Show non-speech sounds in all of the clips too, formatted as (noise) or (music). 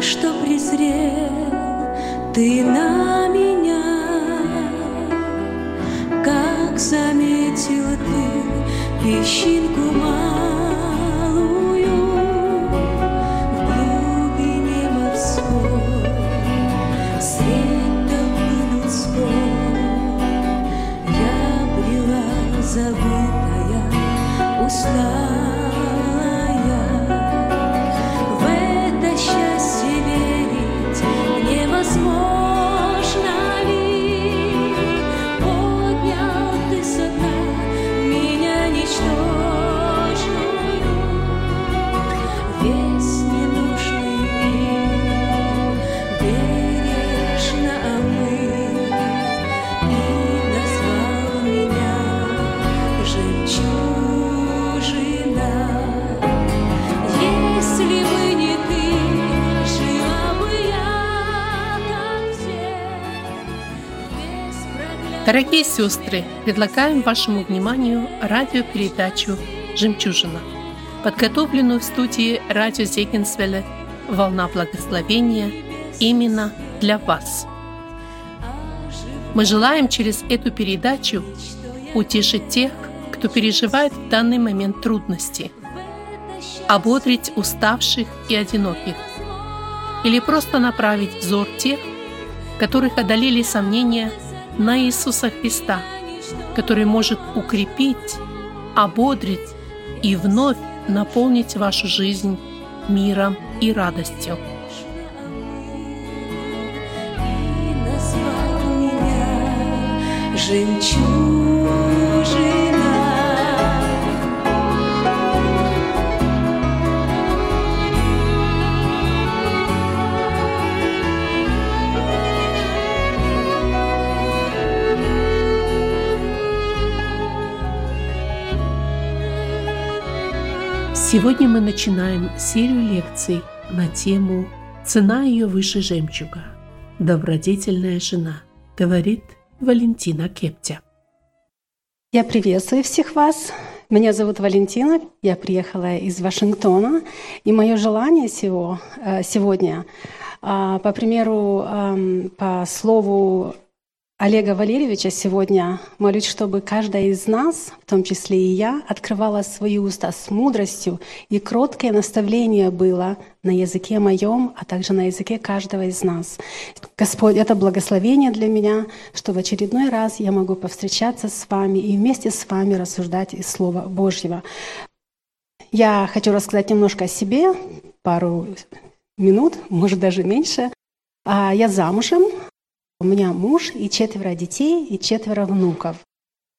что презрел ты на меня, как заметил ты песчинку малую Дорогие сестры, предлагаем вашему вниманию радиопередачу «Жемчужина», подготовленную в студии радио Зегенсвелле «Волна благословения» именно для вас. Мы желаем через эту передачу утешить тех, кто переживает в данный момент трудности, ободрить уставших и одиноких, или просто направить взор тех, которых одолели сомнения – на Иисуса Христа, который может укрепить, ободрить и вновь наполнить вашу жизнь миром и радостью. Жемчужина. Сегодня мы начинаем серию лекций на тему «Цена ее выше жемчуга. Добродетельная жена», говорит Валентина Кептя. Я приветствую всех вас. Меня зовут Валентина, я приехала из Вашингтона, и мое желание всего, э, сегодня, а, по примеру, эм, по слову Олега Валерьевича сегодня молюсь, чтобы каждая из нас, в том числе и я, открывала свои уста с мудростью, и кроткое наставление было на языке моем, а также на языке каждого из нас. Господь, это благословение для меня, что в очередной раз я могу повстречаться с вами и вместе с вами рассуждать из Слова Божьего. Я хочу рассказать немножко о себе, пару минут, может даже меньше. А, я замужем, у меня муж и четверо детей, и четверо внуков.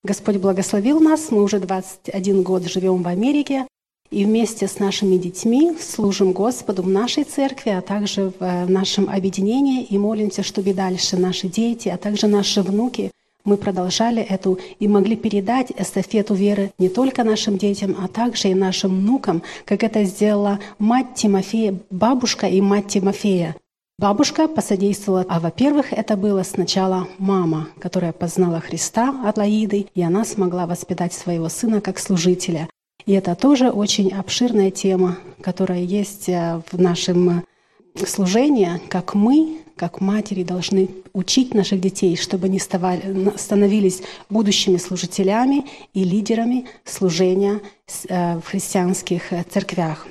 Господь благословил нас, мы уже 21 год живем в Америке, и вместе с нашими детьми служим Господу в нашей церкви, а также в э, нашем объединении, и молимся, чтобы дальше наши дети, а также наши внуки, мы продолжали эту и могли передать эстафету веры не только нашим детям, а также и нашим внукам, как это сделала мать Тимофея, бабушка и мать Тимофея. Бабушка посодействовала, а во-первых, это было сначала мама, которая познала Христа от Лаиды, и она смогла воспитать своего сына как служителя. И это тоже очень обширная тема, которая есть э, в нашем служении, как мы, как матери, должны учить наших детей, чтобы они становились будущими служителями и лидерами служения э, в христианских э, церквях.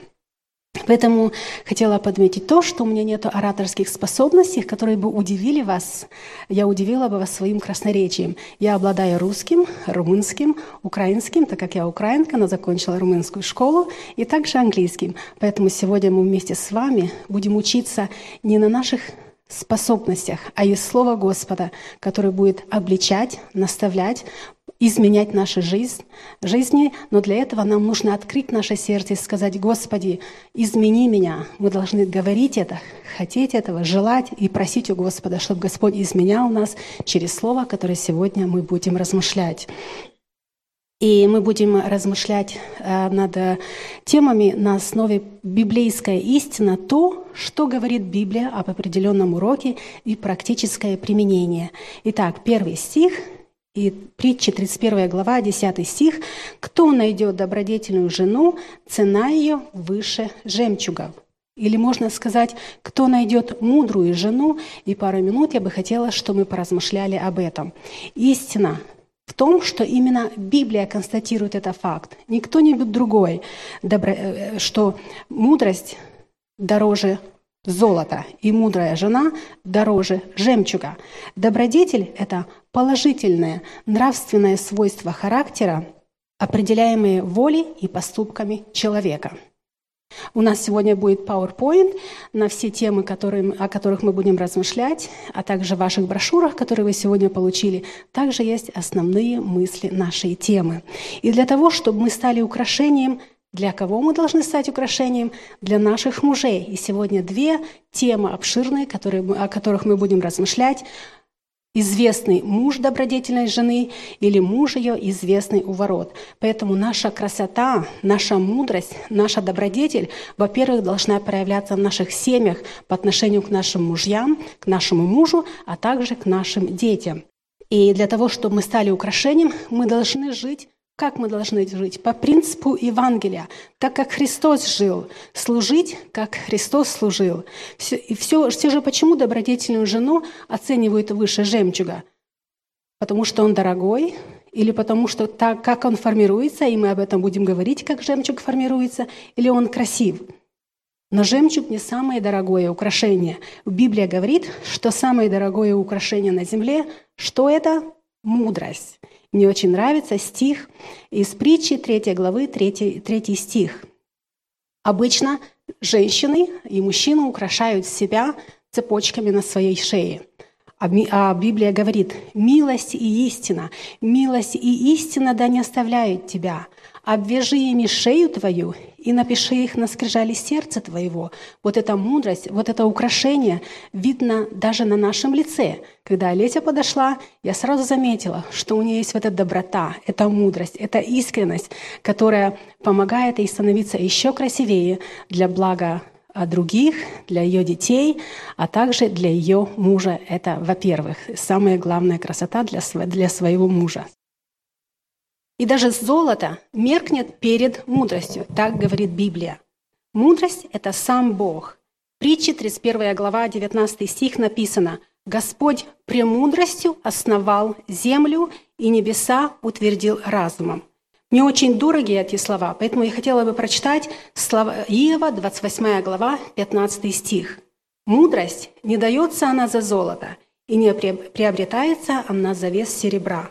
Поэтому хотела подметить то, что у меня нет ораторских способностей, которые бы удивили вас. Я удивила бы вас своим красноречием. Я обладаю русским, румынским, украинским, так как я украинка, но закончила румынскую школу, и также английским. Поэтому сегодня мы вместе с вами будем учиться не на наших способностях, а из Слова Господа, который будет обличать, наставлять, изменять нашу жизнь, жизни, но для этого нам нужно открыть наше сердце и сказать, Господи, измени меня. Мы должны говорить это, хотеть этого, желать и просить у Господа, чтобы Господь изменял нас через Слово, которое сегодня мы будем размышлять. И мы будем размышлять э, над темами на основе библейская истина, то, что говорит Библия об определенном уроке и практическое применение. Итак, первый стих – и притча 31 глава, 10 стих. «Кто найдет добродетельную жену, цена ее выше жемчуга». Или можно сказать, кто найдет мудрую жену, и пару минут я бы хотела, чтобы мы поразмышляли об этом. Истина в том, что именно Библия констатирует этот факт, не кто-нибудь другой, э, что мудрость дороже золота, и мудрая жена дороже жемчуга. Добродетель – это положительное нравственное свойство характера, определяемые волей и поступками человека – у нас сегодня будет PowerPoint на все темы, которые, о которых мы будем размышлять, а также в ваших брошюрах, которые вы сегодня получили, также есть основные мысли нашей темы. И для того, чтобы мы стали украшением для кого мы должны стать украшением? Для наших мужей. И сегодня две темы обширные, которые, о которых мы будем размышлять известный муж добродетельной жены или муж ее известный у ворот. Поэтому наша красота, наша мудрость, наша добродетель, во-первых, должна проявляться в наших семьях по отношению к нашим мужьям, к нашему мужу, а также к нашим детям. И для того, чтобы мы стали украшением, мы должны жить как мы должны жить? По принципу Евангелия, так как Христос жил, служить, как Христос служил. Все, и все, все же почему добродетельную жену оценивают выше жемчуга? Потому что он дорогой, или потому что так, как он формируется, и мы об этом будем говорить, как жемчуг формируется, или он красив. Но жемчуг не самое дорогое украшение. Библия говорит, что самое дорогое украшение на земле, что это? Мудрость. Мне очень нравится стих из притчи 3 главы, 3, 3 стих. Обычно женщины и мужчины украшают себя цепочками на своей шее. А, а Библия говорит, милость и истина, милость и истина да не оставляют тебя. Обвяжи ими шею твою и напиши их на скрижали сердца твоего. Вот эта мудрость, вот это украшение видно даже на нашем лице. Когда Олеся подошла, я сразу заметила, что у нее есть вот эта доброта, эта мудрость, эта искренность, которая помогает ей становиться еще красивее для блага а, других, для ее детей, а также для ее мужа. Это, во-первых, самая главная красота для, для своего мужа. И даже золото меркнет перед мудростью, так говорит Библия. Мудрость – это сам Бог. Притчи, 31 глава, 19 стих написано «Господь премудростью основал землю, и небеса утвердил разумом». Мне очень дороги эти слова, поэтому я хотела бы прочитать слова Иова, 28 глава, 15 стих. «Мудрость не дается она за золото, и не приобретается она за вес серебра,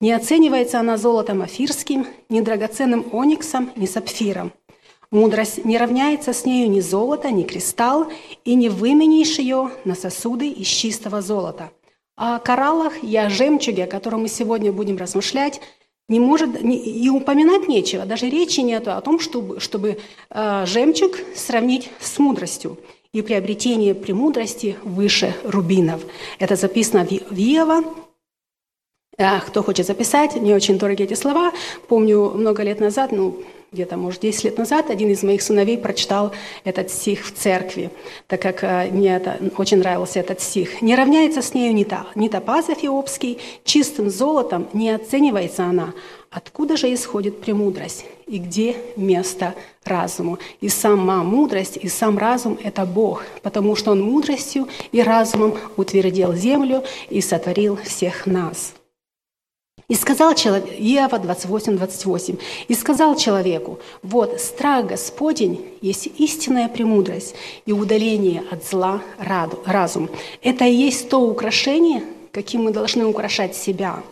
не оценивается она золотом афирским, ни драгоценным ониксом, ни сапфиром. Мудрость не равняется с нею ни золото, ни кристалл, и не выменишь ее на сосуды из чистого золота. О кораллах и о жемчуге, о котором мы сегодня будем размышлять, не может и упоминать нечего. Даже речи нет о том, чтобы, чтобы э, жемчуг сравнить с мудростью и приобретение премудрости выше рубинов. Это записано в Иова, а, кто хочет записать, не очень дорогие эти слова. Помню, много лет назад, ну, где-то, может, 10 лет назад, один из моих сыновей прочитал этот стих в церкви, так как э, мне это, очень нравился этот стих. «Не равняется с нею ни, та, ни топаз эфиопский, чистым золотом не оценивается она. Откуда же исходит премудрость? И где место разуму? И сама мудрость, и сам разум – это Бог, потому что Он мудростью и разумом утвердил землю и сотворил всех нас». И сказал человек, Иова 28, 28, и сказал человеку, вот страх Господень есть истинная премудрость и удаление от зла разум. Это и есть то украшение, каким мы должны украшать себя.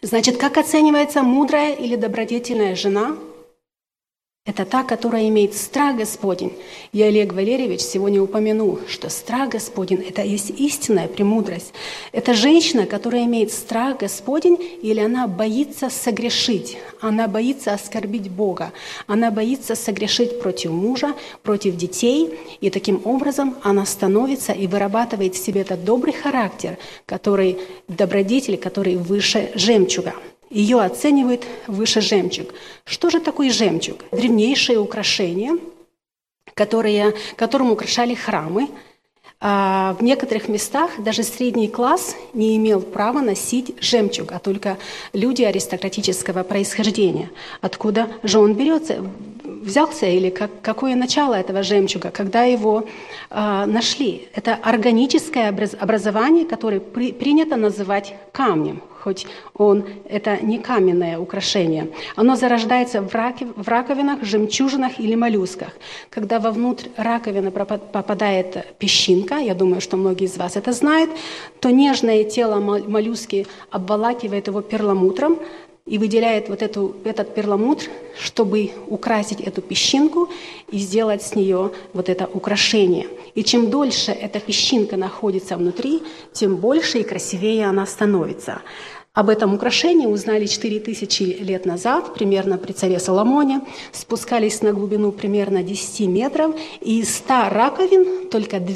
Значит, как оценивается мудрая или добродетельная жена – это та, которая имеет страх Господень. И Олег Валерьевич сегодня упомянул, что страх Господень – это есть истинная премудрость. Это женщина, которая имеет страх Господень, или она боится согрешить, она боится оскорбить Бога, она боится согрешить против мужа, против детей, и таким образом она становится и вырабатывает в себе этот добрый характер, который добродетель, который выше жемчуга – ее оценивают выше жемчуг. Что же такое жемчуг? Древнейшее украшение, которое, которым украшали храмы. А в некоторых местах даже средний класс не имел права носить жемчуг, а только люди аристократического происхождения. Откуда же он берется? взялся или как, какое начало этого жемчуга, когда его э, нашли. Это органическое образование, которое при, принято называть камнем, хоть он это не каменное украшение. Оно зарождается в, раки, в раковинах, жемчужинах или моллюсках. Когда вовнутрь раковины попадает песчинка, я думаю, что многие из вас это знают, то нежное тело моллюски обволакивает его перламутром, и выделяет вот эту, этот перламутр, чтобы украсить эту песчинку и сделать с нее вот это украшение. И чем дольше эта песчинка находится внутри, тем больше и красивее она становится. Об этом украшении узнали 4000 лет назад, примерно при царе Соломоне. Спускались на глубину примерно 10 метров, и из 100 раковин только 2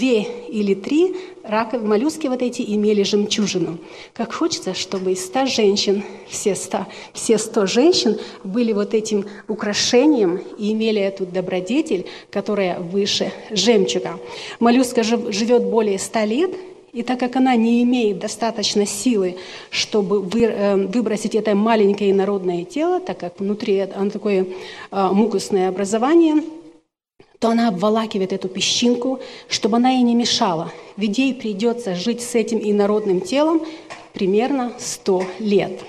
или 3 раковины, моллюски вот эти имели жемчужину. Как хочется, чтобы из 100 женщин, все 100, все 100 женщин были вот этим украшением и имели эту добродетель, которая выше жемчуга. Моллюска живет более 100 лет – и так как она не имеет достаточно силы, чтобы э, выбросить это маленькое народное тело, так как внутри оно такое э, мукусное образование, то она обволакивает эту песчинку, чтобы она ей не мешала. Ведь ей придется жить с этим инородным телом примерно 100 лет.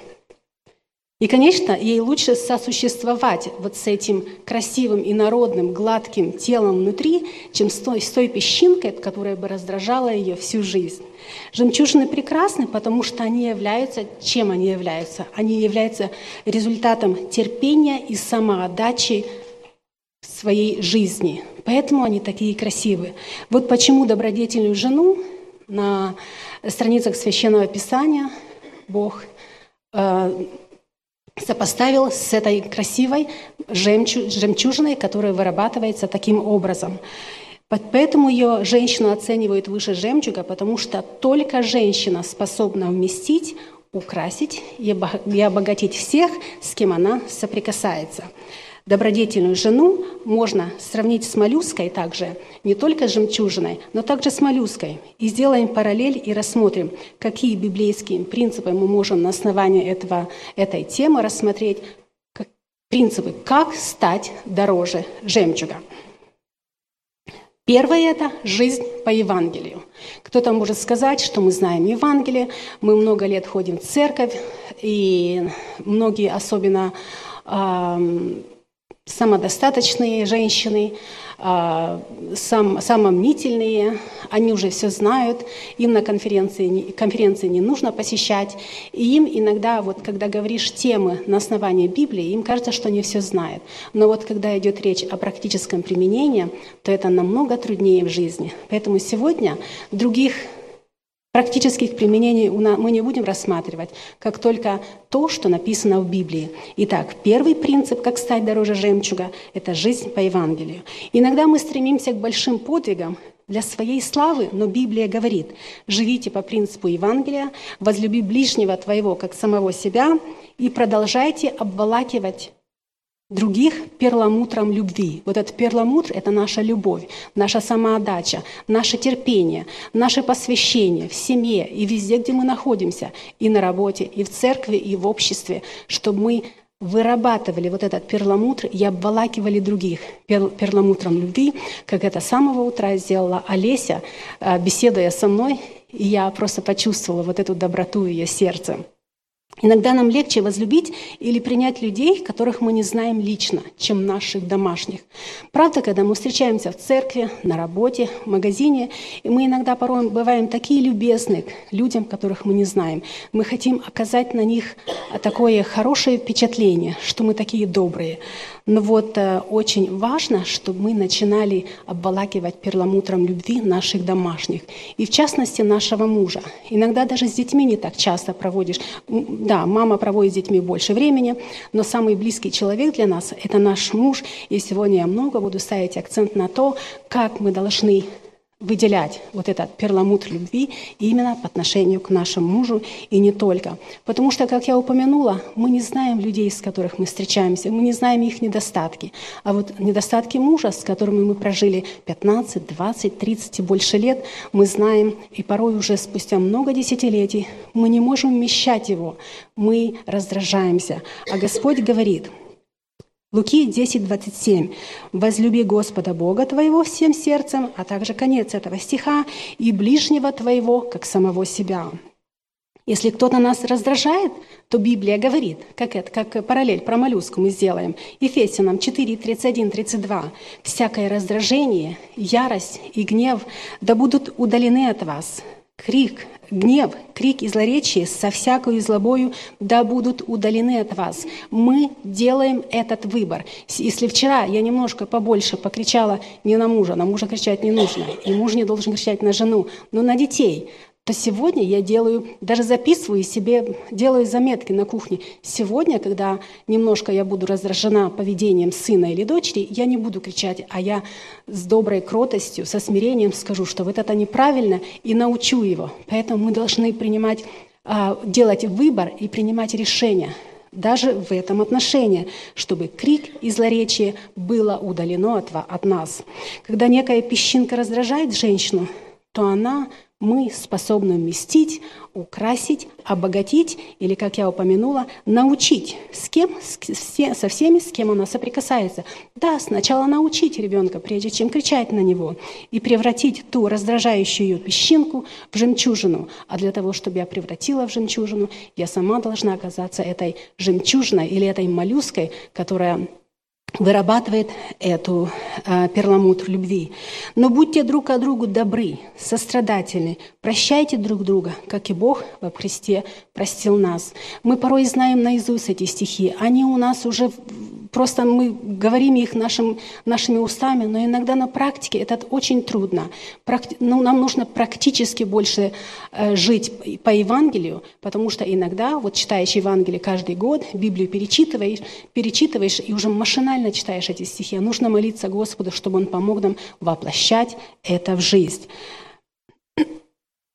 И, конечно, ей лучше сосуществовать вот с этим красивым и народным, гладким телом внутри, чем с той, с той песчинкой, которая бы раздражала ее всю жизнь. Жемчужины прекрасны, потому что они являются, чем они являются? Они являются результатом терпения и самоотдачи своей жизни. Поэтому они такие красивые. Вот почему добродетельную жену на страницах Священного Писания Бог э, сопоставил с этой красивой жемчужиной, которая вырабатывается таким образом. Поэтому ее женщину оценивают выше жемчуга, потому что только женщина способна вместить, украсить и обогатить всех, с кем она соприкасается. Добродетельную жену можно сравнить с моллюской также, не только с жемчужиной, но также с моллюской. И сделаем параллель и рассмотрим, какие библейские принципы мы можем на основании этого, этой темы рассмотреть, как, принципы, как стать дороже жемчуга. Первое – это жизнь по Евангелию. Кто-то может сказать, что мы знаем Евангелие, мы много лет ходим в церковь, и многие, особенно самодостаточные женщины, а, сам, самомнительные, они уже все знают, им на конференции, конференции не нужно посещать, и им иногда, вот, когда говоришь темы на основании Библии, им кажется, что они все знают. Но вот когда идет речь о практическом применении, то это намного труднее в жизни. Поэтому сегодня других Практических применений мы не будем рассматривать, как только то, что написано в Библии. Итак, первый принцип, как стать дороже жемчуга, это жизнь по Евангелию. Иногда мы стремимся к большим подвигам для своей славы, но Библия говорит, живите по принципу Евангелия, возлюби ближнего твоего, как самого себя, и продолжайте обволакивать других перламутром любви. Вот этот перламутр – это наша любовь, наша самоотдача, наше терпение, наше посвящение в семье и везде, где мы находимся, и на работе, и в церкви, и в обществе, чтобы мы вырабатывали вот этот перламутр и обволакивали других перламутром любви, как это с самого утра сделала Олеся, э, беседуя со мной, и я просто почувствовала вот эту доброту ее сердца. Иногда нам легче возлюбить или принять людей, которых мы не знаем лично, чем наших домашних. Правда, когда мы встречаемся в церкви, на работе, в магазине, и мы иногда порой бываем такие любезны к людям, которых мы не знаем. Мы хотим оказать на них такое хорошее впечатление, что мы такие добрые. Но вот э, очень важно, чтобы мы начинали обволакивать перламутром любви наших домашних. И в частности нашего мужа. Иногда даже с детьми не так часто проводишь. Да, мама проводит с детьми больше времени, но самый близкий человек для нас – это наш муж. И сегодня я много буду ставить акцент на то, как мы должны выделять вот этот перламутр любви именно по отношению к нашему мужу и не только. Потому что, как я упомянула, мы не знаем людей, с которых мы встречаемся, мы не знаем их недостатки. А вот недостатки мужа, с которыми мы прожили 15, 20, 30 и больше лет, мы знаем, и порой уже спустя много десятилетий мы не можем вмещать его, мы раздражаемся. А Господь говорит – Луки 10, 27. «Возлюби Господа Бога твоего всем сердцем», а также конец этого стиха, «и ближнего твоего, как самого себя». Если кто-то нас раздражает, то Библия говорит, как это, как параллель про моллюску мы сделаем. Ефесянам 4, 31, 32. «Всякое раздражение, ярость и гнев да будут удалены от вас. Крик, гнев, крик и злоречие со всякою злобою да будут удалены от вас. Мы делаем этот выбор. Если вчера я немножко побольше покричала не на мужа, на мужа кричать не нужно, и муж не должен кричать на жену, но на детей – то сегодня я делаю, даже записываю себе, делаю заметки на кухне. Сегодня, когда немножко я буду раздражена поведением сына или дочери, я не буду кричать, а я с доброй кротостью, со смирением скажу, что вот это неправильно, и научу его. Поэтому мы должны принимать, а, делать выбор и принимать решения даже в этом отношении, чтобы крик и злоречие было удалено от, от нас. Когда некая песчинка раздражает женщину, то она мы способны вместить, украсить, обогатить или, как я упомянула, научить. С кем? С, со всеми, с кем она соприкасается. Да, сначала научить ребенка, прежде чем кричать на него, и превратить ту раздражающую песчинку в жемчужину. А для того, чтобы я превратила в жемчужину, я сама должна оказаться этой жемчужиной или этой моллюской, которая вырабатывает эту э, перламутр любви. Но будьте друг к другу добры, сострадательны, прощайте друг друга, как и Бог во Христе простил нас. Мы порой знаем наизусть эти стихи, они у нас уже просто мы говорим их нашим, нашими устами, но иногда на практике это очень трудно. Практи, ну, нам нужно практически больше э, жить по Евангелию, потому что иногда, вот читаешь Евангелие каждый год, Библию перечитываешь, перечитываешь и уже машинально читаешь эти стихи. Нужно молиться Господу, чтобы Он помог нам воплощать это в жизнь.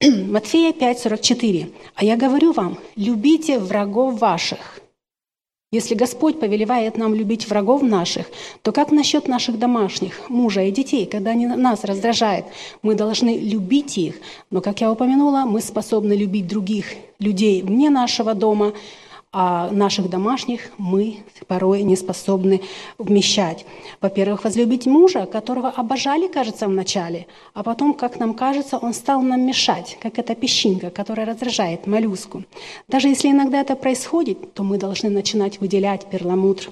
Матфея 5:44. «А я говорю вам, любите врагов ваших, если Господь повелевает нам любить врагов наших, то как насчет наших домашних, мужа и детей, когда они нас раздражают? Мы должны любить их, но, как я упомянула, мы способны любить других людей вне нашего дома, а наших домашних мы порой не способны вмещать. Во-первых, возлюбить мужа, которого обожали, кажется, вначале, а потом, как нам кажется, он стал нам мешать, как эта песчинка, которая раздражает моллюску. Даже если иногда это происходит, то мы должны начинать выделять перламутр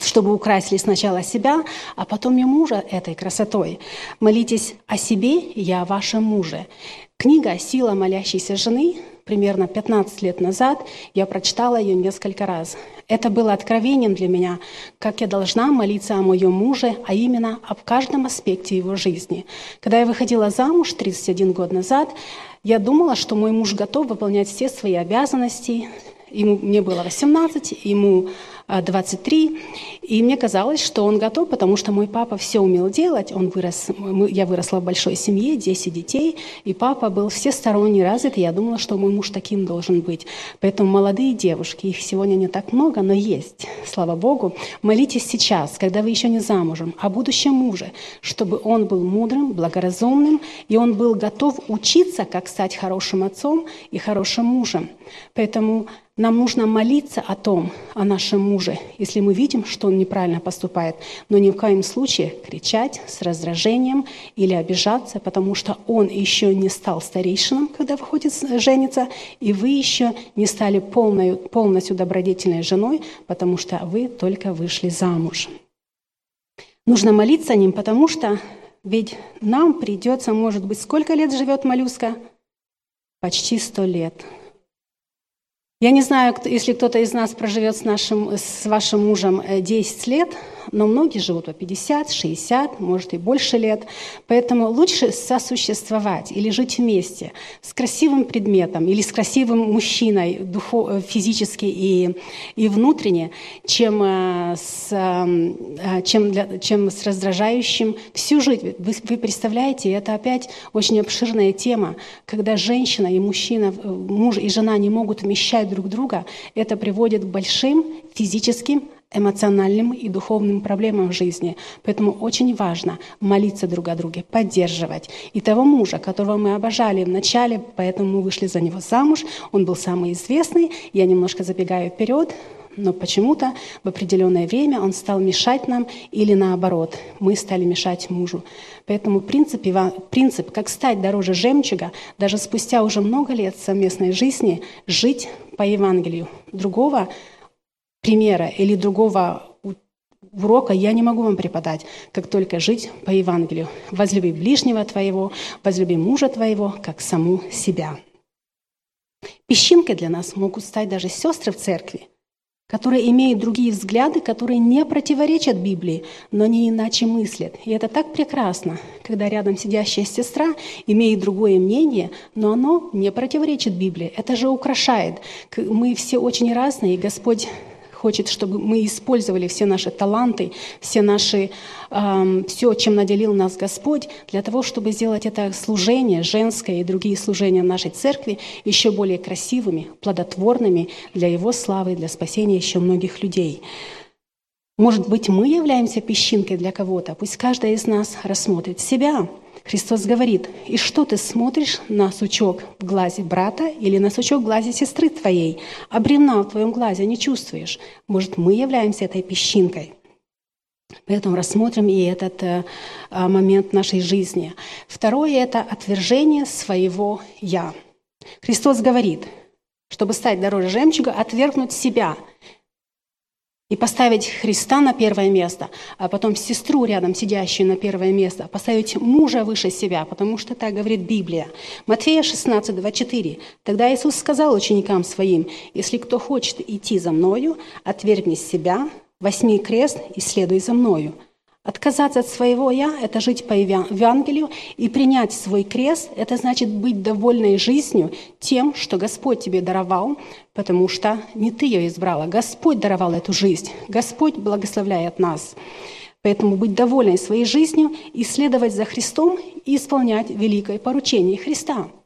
чтобы украсили сначала себя, а потом и мужа этой красотой. Молитесь о себе и о вашем муже. Книга «Сила молящейся жены» примерно 15 лет назад, я прочитала ее несколько раз. Это было откровением для меня, как я должна молиться о моем муже, а именно об каждом аспекте его жизни. Когда я выходила замуж 31 год назад, я думала, что мой муж готов выполнять все свои обязанности. Ему, мне было 18, ему 23. И мне казалось, что он готов, потому что мой папа все умел делать. Он вырос, я выросла в большой семье, 10 детей, и папа был всесторонне развит, и я думала, что мой муж таким должен быть. Поэтому молодые девушки, их сегодня не так много, но есть, слава Богу. Молитесь сейчас, когда вы еще не замужем, о будущем муже, чтобы он был мудрым, благоразумным, и он был готов учиться, как стать хорошим отцом и хорошим мужем. Поэтому нам нужно молиться о том, о нашем муже, если мы видим, что он неправильно поступает, но ни в коем случае кричать с раздражением или обижаться, потому что он еще не стал старейшином, когда выходит жениться, и вы еще не стали полной, полностью добродетельной женой, потому что вы только вышли замуж. Нужно молиться о ним, потому что ведь нам придется, может быть, сколько лет живет моллюска? Почти сто лет. Я не знаю, если кто-то из нас проживет с, нашим, с вашим мужем 10 э, лет, но многие живут по 50, 60, может и больше лет. Поэтому лучше сосуществовать или жить вместе с красивым предметом или с красивым мужчиной духов, э, физически и, и внутренне, чем э, с, чем, для, чем с раздражающим всю жизнь. Вы, вы представляете, это опять очень обширная тема, когда женщина и мужчина, муж и жена не могут вмещать друг друга, это приводит к большим физическим, эмоциональным и духовным проблемам в жизни. Поэтому очень важно молиться друг о друге, поддерживать. И того мужа, которого мы обожали в начале, поэтому мы вышли за него замуж, он был самый известный. Я немножко забегаю вперед, Но почему-то в определенное время он стал мешать нам или наоборот, мы стали мешать мужу. Поэтому принцип, принцип как стать дороже жемчуга, даже спустя уже много лет совместной жизни, жить по Евангелию. Другого примера или другого урока я не могу вам преподать, как только жить по Евангелию. Возлюби ближнего твоего, возлюби мужа твоего, как саму себя. Песчинкой для нас могут стать даже сестры в церкви, которые имеют другие взгляды, которые не противоречат Библии, но не иначе мыслят. И это так прекрасно, когда рядом сидящая сестра имеет другое мнение, но оно не противоречит Библии. Это же украшает. Мы все очень разные, и Господь хочет, чтобы мы использовали все наши таланты, все наши, э, все, чем наделил нас Господь, для того, чтобы сделать это служение, женское и другие служения нашей церкви еще более красивыми, плодотворными для Его славы, для спасения еще многих людей. Может быть, мы являемся песчинкой для кого-то. Пусть каждый из нас рассмотрит себя – Христос говорит, «И что ты смотришь на сучок в глазе брата или на сучок в глазе сестры твоей, а бревна в твоем глазе не чувствуешь?» Может, мы являемся этой песчинкой. Поэтому рассмотрим и этот э, а, момент нашей жизни. Второе – это отвержение своего «я». Христос говорит, чтобы стать дороже жемчуга, отвергнуть себя – и поставить Христа на первое место, а потом сестру рядом сидящую на первое место, поставить мужа выше себя, потому что так говорит Библия. Матфея 16, 24. Тогда Иисус сказал ученикам своим, «Если кто хочет идти за Мною, отвергни себя, возьми крест и следуй за Мною». Отказаться от своего «я» – это жить по Евангелию, и принять свой крест – это значит быть довольной жизнью тем, что Господь тебе даровал, потому что не ты ее избрала, Господь даровал эту жизнь, Господь благословляет нас. Поэтому быть довольной своей жизнью, исследовать за Христом и исполнять великое поручение Христа –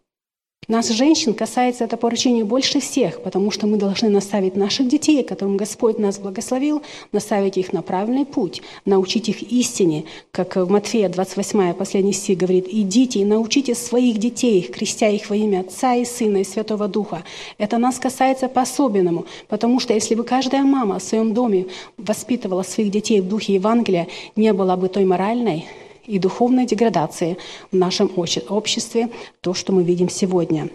нас, женщин, касается это поручение больше всех, потому что мы должны наставить наших детей, которым Господь нас благословил, наставить их на правильный путь, научить их истине, как в Матфея 28, последний стих говорит, «Идите и научите своих детей, крестя их во имя Отца и Сына и Святого Духа». Это нас касается по-особенному, потому что если бы каждая мама в своем доме воспитывала своих детей в духе Евангелия, не было бы той моральной, и духовной деградации в нашем обществе, то, что мы видим сегодня.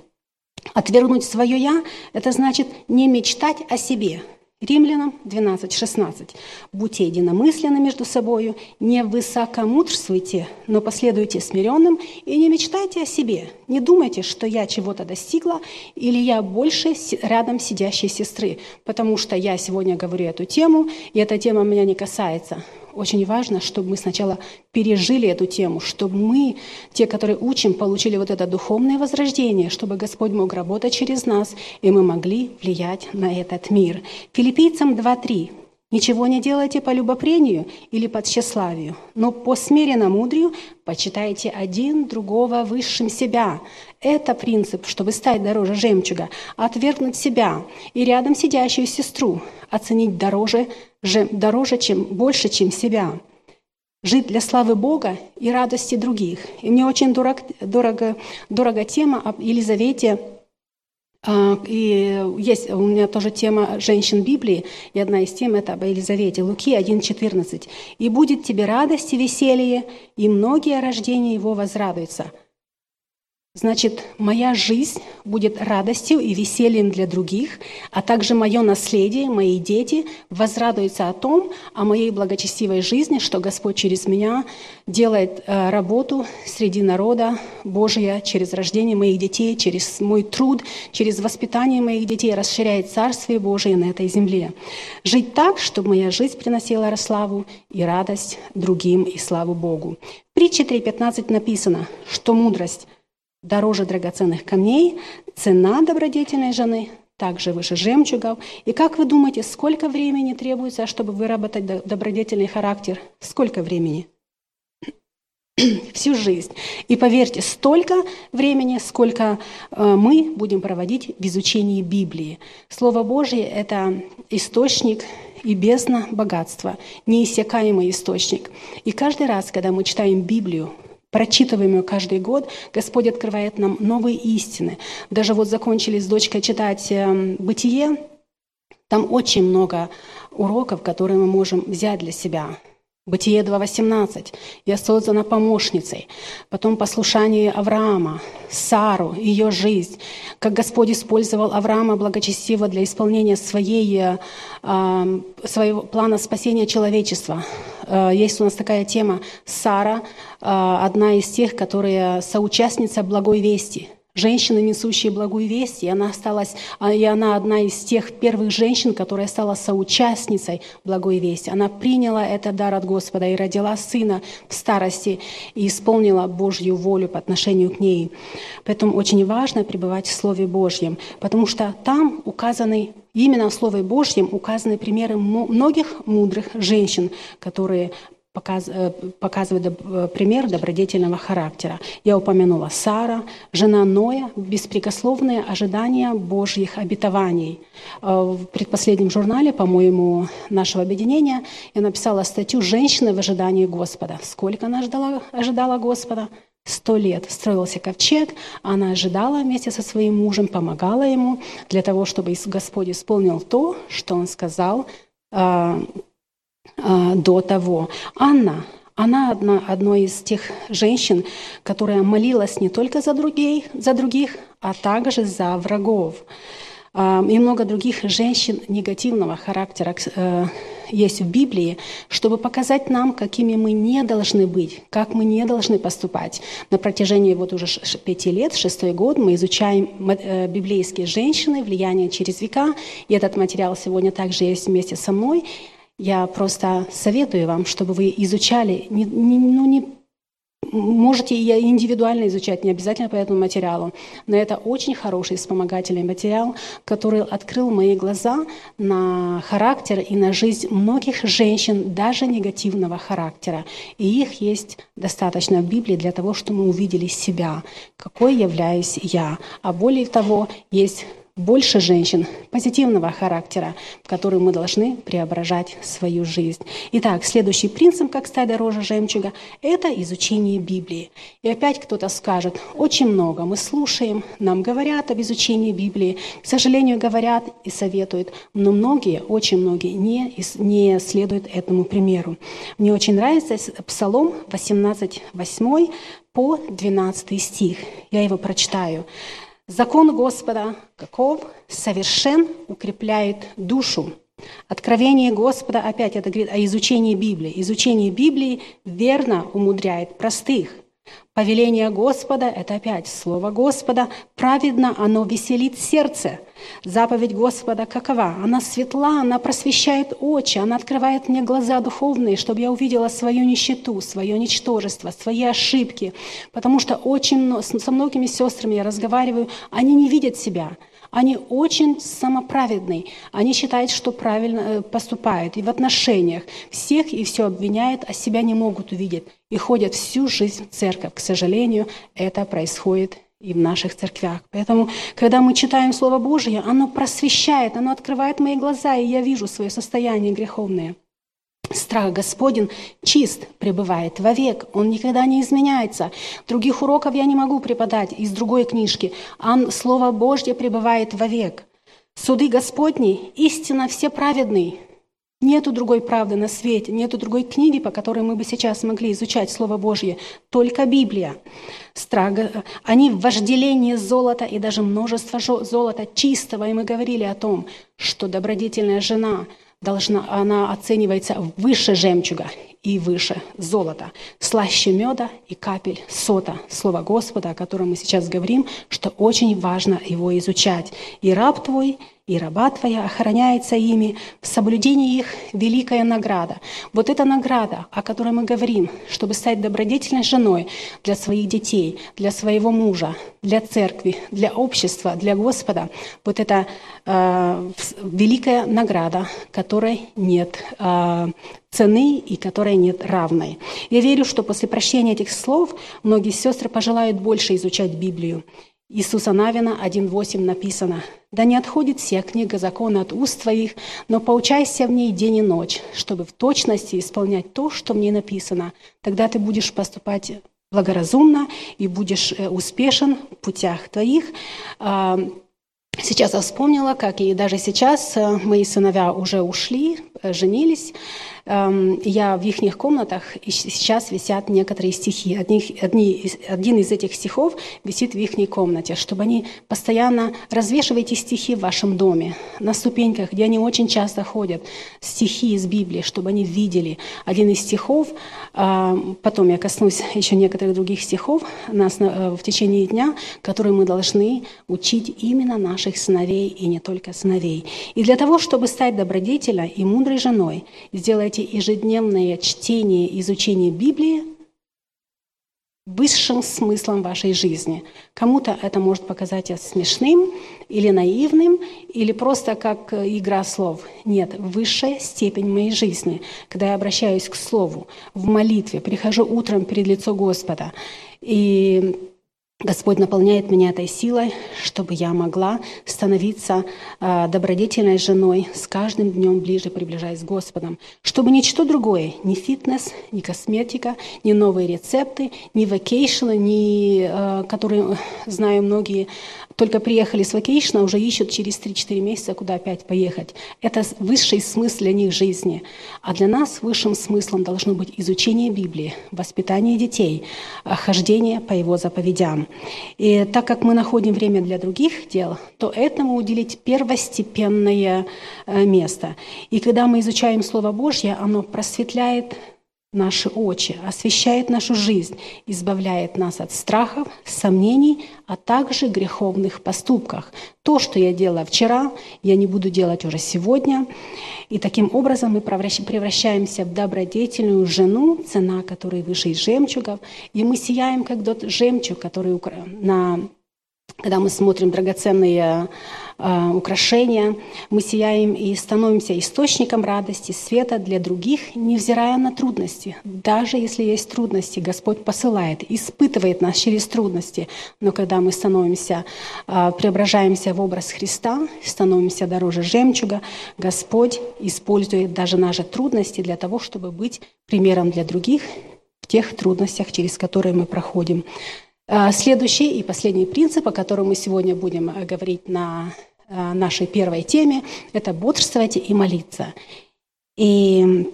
Отвергнуть свое «я» – это значит не мечтать о себе. Римлянам 12, 16. «Будьте единомысленны между собою, не высокомудрствуйте, но последуйте смиренным и не мечтайте о себе. Не думайте, что я чего-то достигла или я больше рядом сидящей сестры, потому что я сегодня говорю эту тему, и эта тема меня не касается очень важно, чтобы мы сначала пережили эту тему, чтобы мы, те, которые учим, получили вот это духовное возрождение, чтобы Господь мог работать через нас, и мы могли влиять на этот мир. Филиппийцам 2.3. Ничего не делайте по любопрению или по тщеславию, но по смиренно мудрию почитайте один другого высшим себя. Это принцип, чтобы стать дороже жемчуга, отвергнуть себя и рядом сидящую сестру оценить дороже, дороже чем, больше, чем себя. Жить для славы Бога и радости других. И мне очень дорог, дорого, дорого тема об Елизавете а, и есть у меня тоже тема женщин Библии, и одна из тем это об Елизавете, Луки 1.14. «И будет тебе радость и веселье, и многие рождения его возрадуются». Значит, моя жизнь будет радостью и весельем для других, а также мое наследие, мои дети возрадуются о том, о моей благочестивой жизни, что Господь через меня делает э, работу среди народа Божия через рождение моих детей, через мой труд, через воспитание моих детей, расширяет Царствие Божие на этой земле. Жить так, чтобы моя жизнь приносила славу и радость другим и славу Богу. В притче 3.15 написано, что мудрость дороже драгоценных камней, цена добродетельной жены также выше жемчугов. И как вы думаете, сколько времени требуется, чтобы выработать добродетельный характер? Сколько времени? (clears throat) Всю жизнь. И поверьте, столько времени, сколько э, мы будем проводить в изучении Библии. Слово Божье – это источник и бездна богатства, неиссякаемый источник. И каждый раз, когда мы читаем Библию, прочитываем ее каждый год, Господь открывает нам новые истины. Даже вот закончили с дочкой читать эм, «Бытие», Там очень много уроков, которые мы можем взять для себя. Бытие 2.18. «Я создана помощницей». Потом послушание Авраама, Сару, ее жизнь. Как Господь использовал Авраама благочестиво для исполнения своей, э, своего плана спасения человечества. Э, есть у нас такая тема «Сара», э, одна из тех, которые соучастница благой вести – женщина, несущая благую весть, и она осталась, а, и она одна из тех первых женщин, которая стала соучастницей благой вести. Она приняла этот дар от Господа и родила сына в старости и исполнила Божью волю по отношению к ней. Поэтому очень важно пребывать в Слове Божьем, потому что там указаны Именно в Слове Божьем указаны примеры многих мудрых женщин, которые Э, показывает э, пример добродетельного характера. Я упомянула Сара, жена Ноя, беспрекословные ожидания Божьих обетований. Э, в предпоследнем журнале, по-моему, нашего объединения я написала статью «Женщины в ожидании Господа». Сколько она ждала, ожидала Господа? Сто лет строился ковчег, она ожидала вместе со своим мужем, помогала ему для того, чтобы Господь исполнил то, что он сказал до того. Анна, она одна, одной из тех женщин, которая молилась не только за, других, за других, а также за врагов. А, и много других женщин негативного характера э, есть в Библии, чтобы показать нам, какими мы не должны быть, как мы не должны поступать. На протяжении вот уже пяти лет, шестой год, мы изучаем э, библейские женщины, влияние через века, и этот материал сегодня также есть вместе со мной. Я просто советую вам, чтобы вы изучали, не, не, ну, не Можете и индивидуально изучать, не обязательно по этому материалу, но это очень хороший вспомогательный материал, который открыл мои глаза на характер и на жизнь многих женщин, даже негативного характера. И их есть достаточно в Библии для того, чтобы мы увидели себя, какой являюсь я. А более того, есть больше женщин позитивного характера, в которые мы должны преображать свою жизнь. Итак, следующий принцип, как стать дороже жемчуга, это изучение Библии. И опять кто-то скажет, очень много мы слушаем, нам говорят об изучении Библии, к сожалению, говорят и советуют, но многие, очень многие не, не следуют этому примеру. Мне очень нравится Псалом 18, 8 по 12 стих. Я его прочитаю. Закон Господа каков? Совершен, укрепляет душу. Откровение Господа, опять это говорит о изучении Библии. Изучение Библии верно умудряет простых. Повеление Господа – это опять слово Господа. Праведно оно веселит сердце. Заповедь Господа какова? Она светла, она просвещает очи, она открывает мне глаза духовные, чтобы я увидела свою нищету, свое ничтожество, свои ошибки. Потому что очень со многими сестрами я разговариваю, они не видят себя – они очень самоправедны. Они считают, что правильно э, поступают. И в отношениях всех и все обвиняют, а себя не могут увидеть. И ходят всю жизнь в церковь. К сожалению, это происходит и в наших церквях. Поэтому, когда мы читаем Слово Божие, оно просвещает, оно открывает мои глаза, и я вижу свое состояние греховное. Страх Господень чист, пребывает вовек, он никогда не изменяется. Других уроков я не могу преподать из другой книжки, а Слово Божье пребывает вовек. Суды Господни истинно все праведны. Нету другой правды на свете, нету другой книги, по которой мы бы сейчас могли изучать Слово Божье, только Библия. Страх, они в вожделении золота и даже множество золота чистого, и мы говорили о том, что добродетельная жена – должна, она оценивается выше жемчуга и выше золота, слаще меда и капель сота. Слово Господа, о котором мы сейчас говорим, что очень важно его изучать. И раб твой – и раба твоя охраняется ими, в соблюдении их великая награда. Вот эта награда, о которой мы говорим, чтобы стать добродетельной женой для своих детей, для своего мужа, для церкви, для общества, для Господа, вот это э, великая награда, которой нет э, цены и которой нет равной. Я верю, что после прощения этих слов многие сестры пожелают больше изучать Библию. Иисуса Навина 1.8 написано, «Да не отходит вся книга закона от уст твоих, но поучайся в ней день и ночь, чтобы в точности исполнять то, что в ней написано. Тогда ты будешь поступать благоразумно и будешь э, успешен в путях твоих». А, Сейчас я вспомнила, как и даже сейчас э, мои сыновья уже ушли, э, женились, я в их комнатах сейчас висят некоторые стихи. Одни, одни, один из этих стихов висит в их комнате, чтобы они постоянно развешивайте стихи в вашем доме, на ступеньках, где они очень часто ходят, стихи из Библии, чтобы они видели. Один из стихов, эм, потом я коснусь еще некоторых других стихов нас э, в течение дня, которые мы должны учить именно наших сыновей и не только сыновей. И для того, чтобы стать добродетельной и мудрой женой, сделать делайте ежедневное чтение, изучение Библии высшим смыслом вашей жизни. Кому-то это может показаться смешным или наивным, или просто как игра слов. Нет, высшая степень моей жизни, когда я обращаюсь к Слову, в молитве, прихожу утром перед лицо Господа, и Господь наполняет меня этой силой, чтобы я могла становиться э, добродетельной женой, с каждым днем ближе приближаясь к Господом. Чтобы ничто другое, ни фитнес, ни косметика, ни новые рецепты, ни вакейшены, ни, э, которые, знаю многие, только приехали с вакейшна, уже ищут через 3-4 месяца, куда опять поехать. Это высший смысл для них жизни. А для нас высшим смыслом должно быть изучение Библии, воспитание детей, э, хождение по его заповедям. И так как мы находим время для других дел, то этому уделить первостепенное э, место. И когда мы изучаем Слово Божье, оно просветляет наши очи, освещает нашу жизнь, избавляет нас от страхов, сомнений, а также греховных поступках. То, что я делала вчера, я не буду делать уже сегодня. И таким образом мы превращаемся в добродетельную жену, цена которой выше из жемчугов, и мы сияем, как тот жемчуг, который на когда мы смотрим драгоценные украшения, мы сияем и становимся источником радости, света для других, невзирая на трудности. Даже если есть трудности, Господь посылает, испытывает нас через трудности. Но когда мы становимся, э, преображаемся в образ Христа, становимся дороже жемчуга, Господь использует даже наши трудности для того, чтобы быть примером для других в тех трудностях, через которые мы проходим. А, следующий и последний принцип, о котором мы сегодня будем э, говорить на э, нашей первой теме, это бодрствовать и молиться. И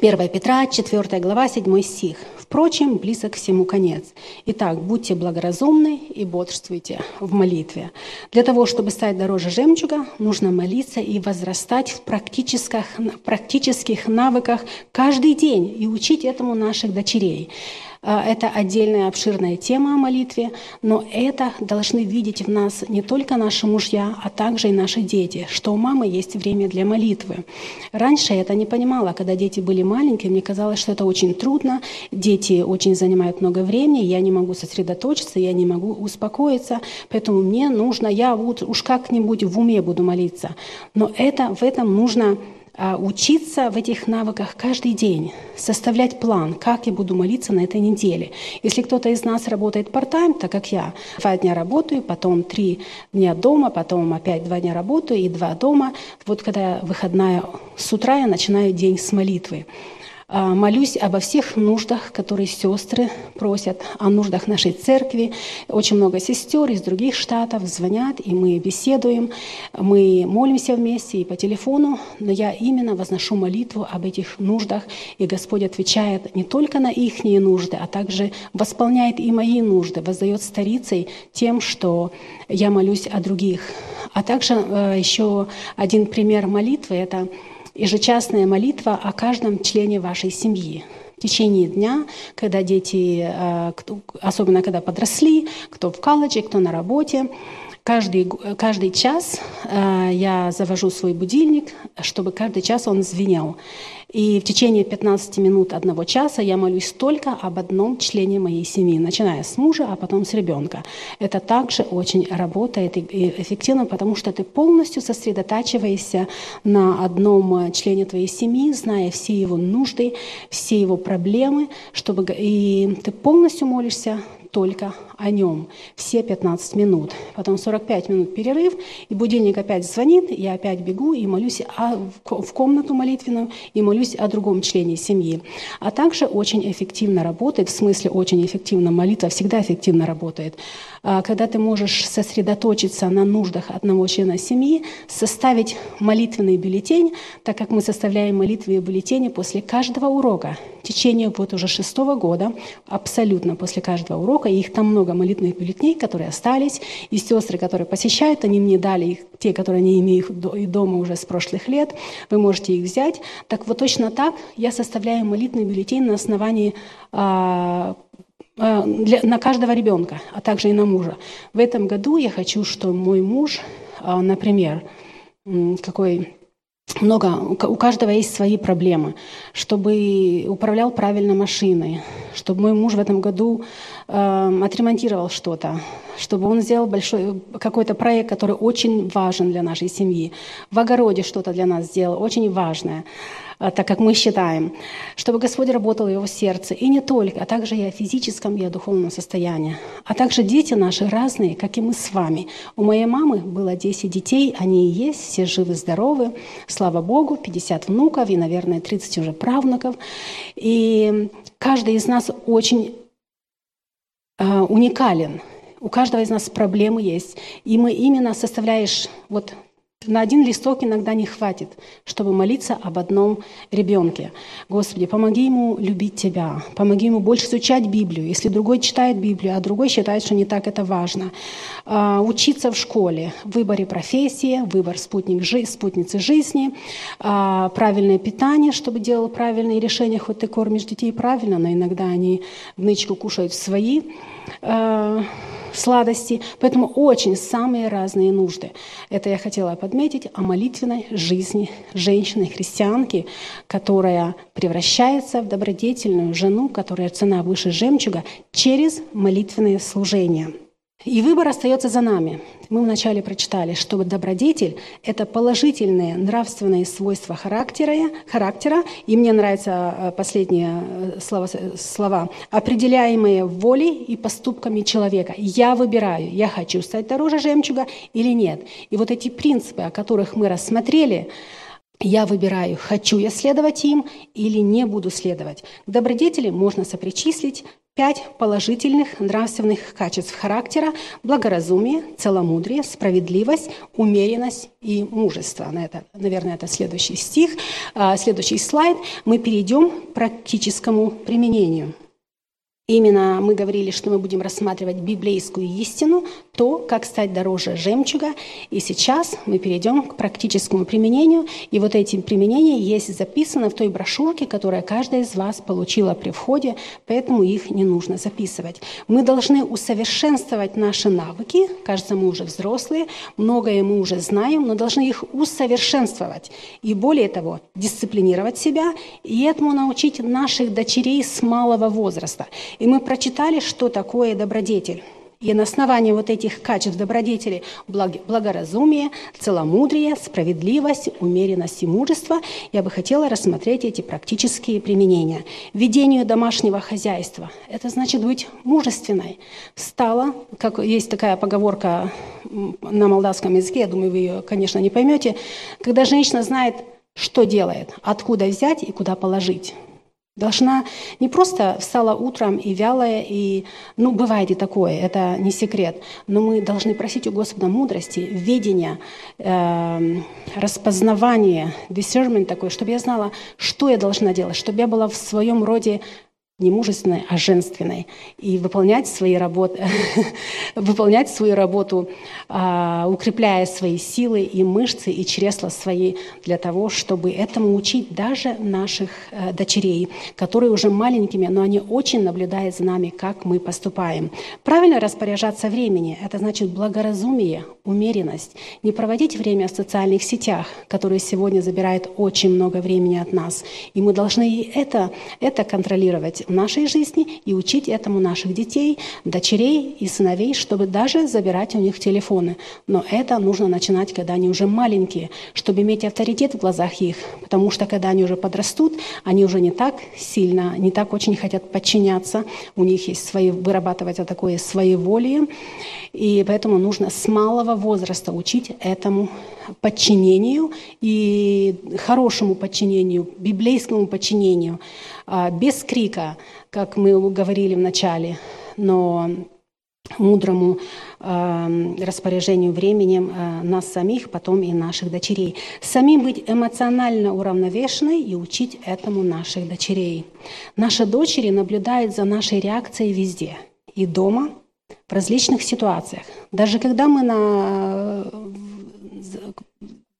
1 Петра, 4 глава, 7 стих. «Впрочем, близок всему конец. Итак, будьте благоразумны и бодрствуйте в молитве». Для того, чтобы стать дороже жемчуга, нужно молиться и возрастать в практических, практических навыках каждый день и учить этому наших дочерей. А, это отдельная обширная тема о молитве, но это должны видеть в нас не только наши мужья, а также и наши дети, что у мамы есть время для молитвы. Раньше я это не понимала, когда дети были маленькие, мне казалось, что это очень трудно, дети очень занимают много времени, я не могу сосредоточиться, я не могу успокоиться, поэтому мне нужно, я вот уж как-нибудь в уме буду молиться. Но это, в этом нужно учиться в этих навыках каждый день, составлять план, как я буду молиться на этой неделе. Если кто-то из нас работает part-time, так как я, два дня работаю, потом три дня дома, потом опять два дня работаю и два дома. Вот когда выходная с утра, я начинаю день с молитвы. А, молюсь обо всех нуждах, которые сестры просят, о нуждах нашей церкви. Очень много сестер из других штатов звонят, и мы беседуем, мы молимся вместе и по телефону, но я именно возношу молитву об этих нуждах, и Господь отвечает не только на их нужды, а также восполняет и мои нужды, воздает старицей тем, что я молюсь о других. А также э, еще один пример молитвы – это ежечасная молитва о каждом члене вашей семьи. В течение дня, когда дети, э, особенно когда подросли, кто в колледже, кто на работе, каждый, каждый час э, я завожу свой будильник, чтобы каждый час он звенел. И в течение 15 минут одного часа я молюсь только об одном члене моей семьи, начиная с мужа, а потом с ребенка. Это также очень работает и эффективно, потому что ты полностью сосредотачиваешься на одном члене твоей семьи, зная все его нужды, все его проблемы, чтобы и ты полностью молишься только о нем все 15 минут. Потом 45 минут перерыв, и будильник опять звонит, я опять бегу и молюсь а в комнату молитвенную, и молюсь о другом члене семьи. А также очень эффективно работает, в смысле очень эффективно, молитва всегда эффективно работает, а, когда ты можешь сосредоточиться на нуждах одного члена семьи, составить молитвенный бюллетень, так как мы составляем молитвенные бюллетени после каждого урока. В течение вот уже шестого года, абсолютно после каждого урока, и их там много молитвенных бюллетеней, которые остались, и сестры, которые посещают, они мне дали их, те, которые не имеют их дома уже с прошлых лет, вы можете их взять. Так вот точно так я составляю молитвенный бюллетень на основании а, а, для, на каждого ребенка, а также и на мужа. В этом году я хочу, чтобы мой муж, а, например, какой много, у каждого есть свои проблемы, чтобы управлял правильно машиной, чтобы мой муж в этом году э, отремонтировал что-то, чтобы он сделал большой какой-то проект, который очень важен для нашей семьи, в огороде что-то для нас сделал, очень важное. А, так как мы считаем, чтобы Господь работал в его сердце, и не только, а также и о физическом, и о духовном состоянии. А также дети наши разные, как и мы с вами. У моей мамы было 10 детей, они и есть, все живы-здоровы, слава Богу, 50 внуков и, наверное, 30 уже правнуков. И каждый из нас очень э, уникален. У каждого из нас проблемы есть. И мы именно составляешь вот на один листок иногда не хватит, чтобы молиться об одном ребенке. Господи, помоги ему любить Тебя, помоги ему больше изучать Библию. Если другой читает Библию, а другой считает, что не так это важно. А, учиться в школе, в выборе профессии, выбор спутник, спутницы жизни, а, правильное питание, чтобы делал правильные решения. Хоть ты кормишь детей правильно, но иногда они в нычку кушают свои а, сладости. Поэтому очень самые разные нужды. Это я хотела подметить о молитвенной жизни женщины-христианки, которая превращается в добродетельную жену, которая цена выше жемчуга, через молитвенные служения – и выбор остается за нами. Мы вначале прочитали, что добродетель – это положительные нравственные свойства характера, характера и мне нравятся э, последние э, слова, слова, определяемые волей и поступками человека. Я выбираю, я хочу стать дороже жемчуга или нет. И вот эти принципы, о которых мы рассмотрели, я выбираю, хочу я следовать им или не буду следовать. К добродетели можно сопричислить Пять положительных нравственных качеств характера – благоразумие, целомудрие, справедливость, умеренность и мужество. На это, наверное, это следующий стих. А, следующий слайд. Мы перейдем к практическому применению – Именно мы говорили, что мы будем рассматривать библейскую истину, то, как стать дороже жемчуга. И сейчас мы перейдем к практическому применению. И вот эти применения есть записаны в той брошюрке, которую каждая из вас получила при входе, поэтому их не нужно записывать. Мы должны усовершенствовать наши навыки. Кажется, мы уже взрослые, многое мы уже знаем, но должны их усовершенствовать. И более того, дисциплинировать себя и этому научить наших дочерей с малого возраста. И мы прочитали, что такое добродетель. И на основании вот этих качеств добродетели благоразумие, целомудрие, справедливость, умеренность и мужество я бы хотела рассмотреть эти практические применения. Ведению домашнего хозяйства – это значит быть мужественной. Стала, как есть такая поговорка на молдавском языке, я думаю, вы ее, конечно, не поймете, когда женщина знает, что делает, откуда взять и куда положить. Должна не просто встала утром и вялая, и, ну, бывает и такое, это не секрет, но мы должны просить у Господа мудрости, ведения, э, распознавания, discernment такой, чтобы я знала, что я должна делать, чтобы я была в своем роде не мужественной, а женственной, и выполнять, свои работы, (laughs) выполнять свою работу, а, укрепляя свои силы и мышцы, и чресла свои, для того, чтобы этому учить даже наших э, дочерей, которые уже маленькими, но они очень наблюдают за нами, как мы поступаем. Правильно распоряжаться времени – это значит благоразумие, умеренность, не проводить время в социальных сетях, которые сегодня забирают очень много времени от нас. И мы должны это, это контролировать в нашей жизни и учить этому наших детей, дочерей и сыновей, чтобы даже забирать у них телефоны. Но это нужно начинать, когда они уже маленькие, чтобы иметь авторитет в глазах их, потому что когда они уже подрастут, они уже не так сильно, не так очень хотят подчиняться, у них есть свои, вырабатывать такое своеволие, и поэтому нужно с малого возраста учить этому подчинению и хорошему подчинению, библейскому подчинению, без крика, как мы говорили в начале, но мудрому э, распоряжению временем э, нас самих, потом и наших дочерей. Самим быть эмоционально уравновешенной и учить этому наших дочерей. Наши дочери наблюдают за нашей реакцией везде. И дома, в различных ситуациях. Даже когда мы на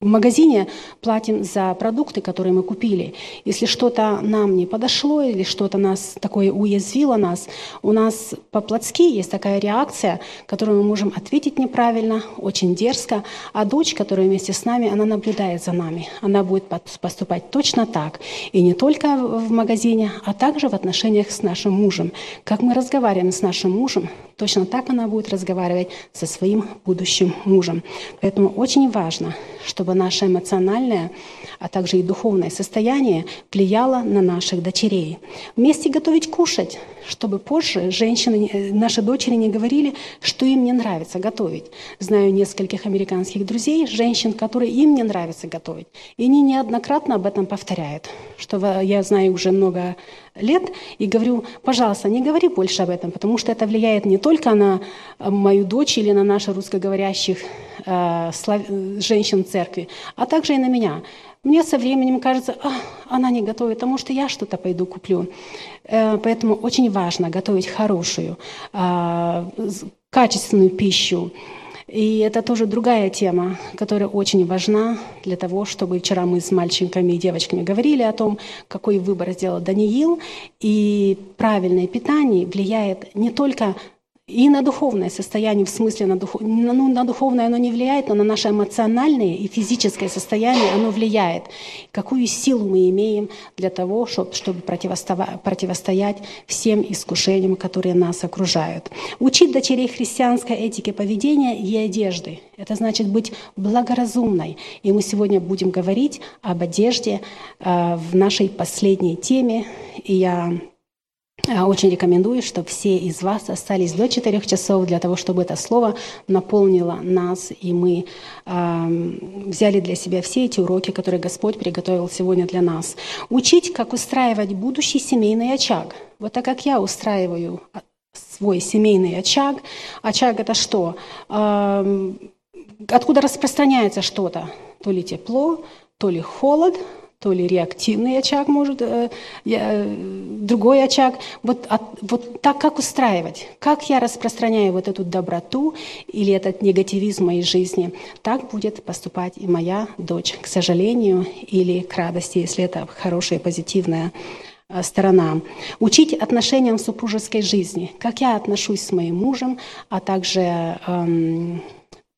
в магазине платим за продукты, которые мы купили. Если что-то нам не подошло или что-то нас такое уязвило нас, у нас по-плотски есть такая реакция, которую мы можем ответить неправильно, очень дерзко, а дочь, которая вместе с нами, она наблюдает за нами. Она будет поступать точно так. И не только в магазине, а также в отношениях с нашим мужем. Как мы разговариваем с нашим мужем, точно так она будет разговаривать со своим будущим мужем. Поэтому очень важно, чтобы наше эмоциональное, а также и духовное состояние влияло на наших дочерей. Вместе готовить кушать, чтобы позже женщины, э, наши дочери не говорили, что им не нравится готовить. Знаю нескольких американских друзей, женщин, которые им не нравится готовить. И они неоднократно об этом повторяют. Что я знаю уже много лет и говорю, пожалуйста, не говори больше об этом, потому что это влияет не только на э, мою дочь или на наших русскоговорящих э, слав... женщин церкви, а также и на меня. Мне со временем кажется, а, она не готовит, а может, я что-то пойду куплю. Э, поэтому очень важно готовить хорошую, э, качественную пищу. И это тоже другая тема, которая очень важна для того, чтобы вчера мы с мальчиками и девочками говорили о том, какой выбор сделал Даниил. И правильное питание влияет не только и на духовное состояние, в смысле на, дух... ну, на духовное оно не влияет, но на наше эмоциональное и физическое состояние оно влияет. Какую силу мы имеем для того, чтобы, чтобы противостоять всем искушениям, которые нас окружают. Учить дочерей христианской этике поведения и одежды. Это значит быть благоразумной. И мы сегодня будем говорить об одежде э, в нашей последней теме. И я очень рекомендую, чтобы все из вас остались до 4 часов для того, чтобы это слово наполнило нас, и мы э, взяли для себя все эти уроки, которые Господь приготовил сегодня для нас. Учить, как устраивать будущий семейный очаг. Вот так как я устраиваю а, свой семейный очаг. Очаг это что? Э, откуда распространяется что-то? То ли тепло, то ли холод, то ли реактивный очаг может, э, э, другой очаг. Вот, от, вот так как устраивать? Как я распространяю вот эту доброту или этот негативизм моей жизни, так будет поступать и моя дочь, к сожалению, или к радости, если это хорошая, позитивная э, сторона. Учить отношениям супружеской жизни, как я отношусь с моим мужем, а также эм,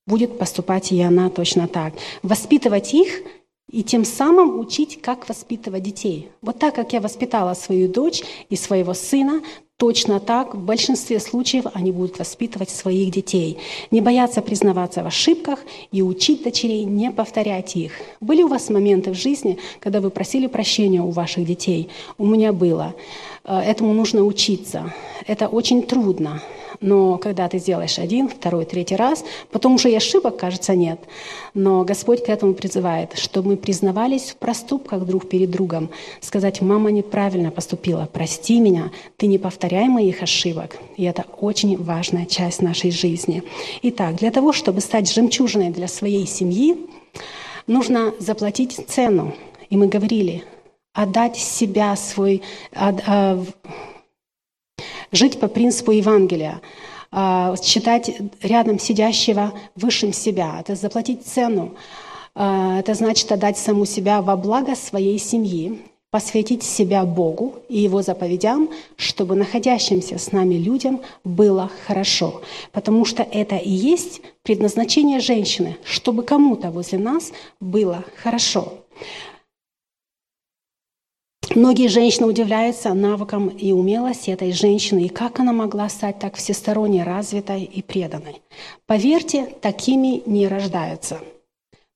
будет поступать и она точно так. Воспитывать их – и тем самым учить, как воспитывать детей. Вот так, как я воспитала свою дочь и своего сына, точно так в большинстве случаев они будут воспитывать своих детей. Не бояться признаваться в ошибках и учить дочерей не повторять их. Были у вас моменты в жизни, когда вы просили прощения у ваших детей? У меня было. Э, этому нужно учиться. Это очень трудно. Но когда ты сделаешь один, второй, третий раз, потом уже и ошибок, кажется, нет. Но Господь к этому призывает, чтобы мы признавались в проступках друг перед другом, сказать, мама неправильно поступила, прости меня, ты не повторяй моих ошибок. И это очень важная часть нашей жизни. Итак, для того, чтобы стать жемчужиной для своей семьи, нужно заплатить цену. И мы говорили, отдать себя, свой, а, жить по принципу Евангелия, а, считать рядом сидящего высшим себя, это заплатить цену, а, это значит отдать саму себя во благо своей семьи, посвятить себя Богу и Его заповедям, чтобы находящимся с нами людям было хорошо. Потому что это и есть предназначение женщины, чтобы кому-то возле нас было хорошо. Многие женщины удивляются навыкам и умелости этой женщины, и как она могла стать так всесторонне развитой и преданной. Поверьте, такими не рождаются.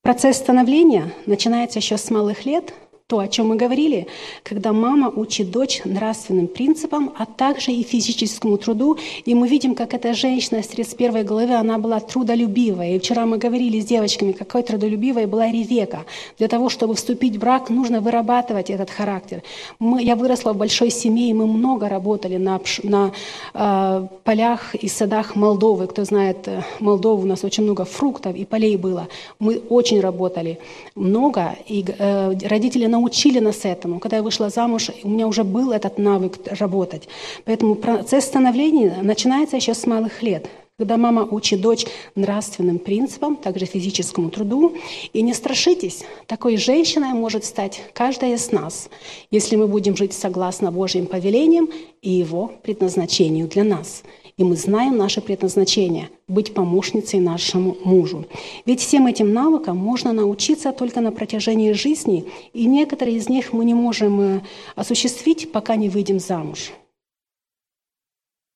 Процесс становления начинается еще с малых лет – то, о чем мы говорили, когда мама учит дочь нравственным принципам, а также и физическому труду. И мы видим, как эта женщина с 31 главы, она была трудолюбивая. И вчера мы говорили с девочками, какой трудолюбивой была Ревека. Для того, чтобы вступить в брак, нужно вырабатывать этот характер. Мы, я выросла в большой семье, и мы много работали на, на э, полях и садах Молдовы. Кто знает э, Молдову, у нас очень много фруктов и полей было. Мы очень работали много, и э, родители научили нас этому. Когда я вышла замуж, у меня уже был этот навык работать. Поэтому процесс становления начинается еще с малых лет когда мама учит дочь нравственным принципам, также физическому труду. И не страшитесь, такой женщиной может стать каждая из нас, если мы будем жить согласно Божьим повелениям и Его предназначению для нас – и мы знаем наше предназначение – быть помощницей нашему мужу. Ведь всем этим навыкам можно научиться только на протяжении жизни, и некоторые из них мы не можем э, осуществить, пока не выйдем замуж.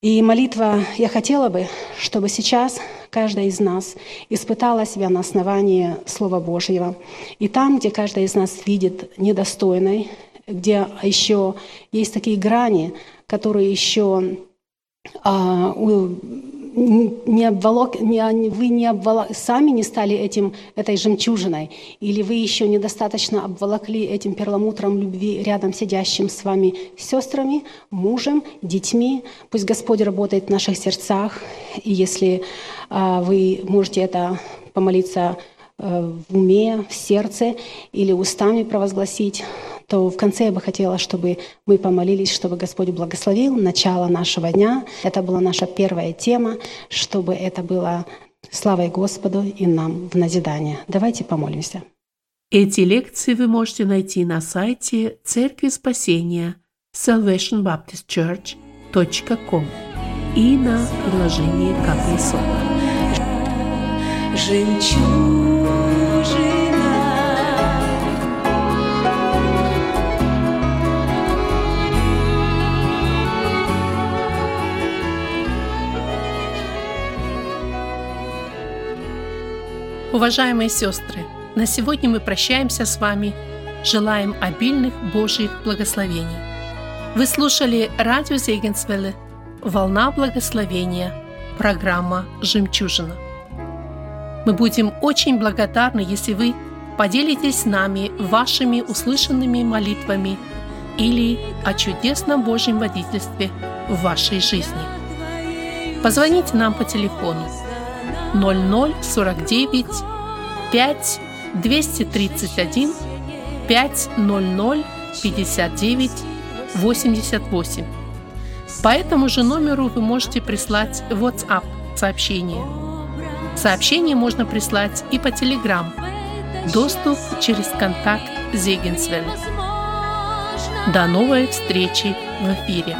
И молитва я хотела бы, чтобы сейчас каждая из нас испытала себя на основании Слова Божьего. И там, где каждая из нас видит недостойной, где еще есть такие грани, которые еще а, не обволок, не, вы не обволок, сами не стали этим, этой жемчужиной, или вы еще недостаточно обволокли этим перламутром любви рядом сидящим с вами сестрами, мужем, детьми. Пусть Господь работает в наших сердцах, и если а, вы можете это помолиться э, в уме, в сердце или устами провозгласить, то в конце я бы хотела, чтобы мы помолились, чтобы Господь благословил начало нашего дня. Это была наша первая тема, чтобы это было славой Господу и нам в назидание. Давайте помолимся. Эти лекции вы можете найти на сайте Церкви Спасения salvationbaptistchurch.com и на приложении «Капли сока». Жемчужина Уважаемые сестры, на сегодня мы прощаемся с вами. Желаем обильных Божьих благословений. Вы слушали радио Зегенсвелле «Волна благословения», программа «Жемчужина». Мы будем очень благодарны, если вы поделитесь с нами вашими услышанными молитвами или о чудесном Божьем водительстве в вашей жизни. Позвоните нам по телефону 0049 5 231 500 59 88. По этому же номеру вы можете прислать WhatsApp сообщение. Сообщение можно прислать и по Telegram. Доступ через контакт Зегенсвелл. До новой встречи в эфире.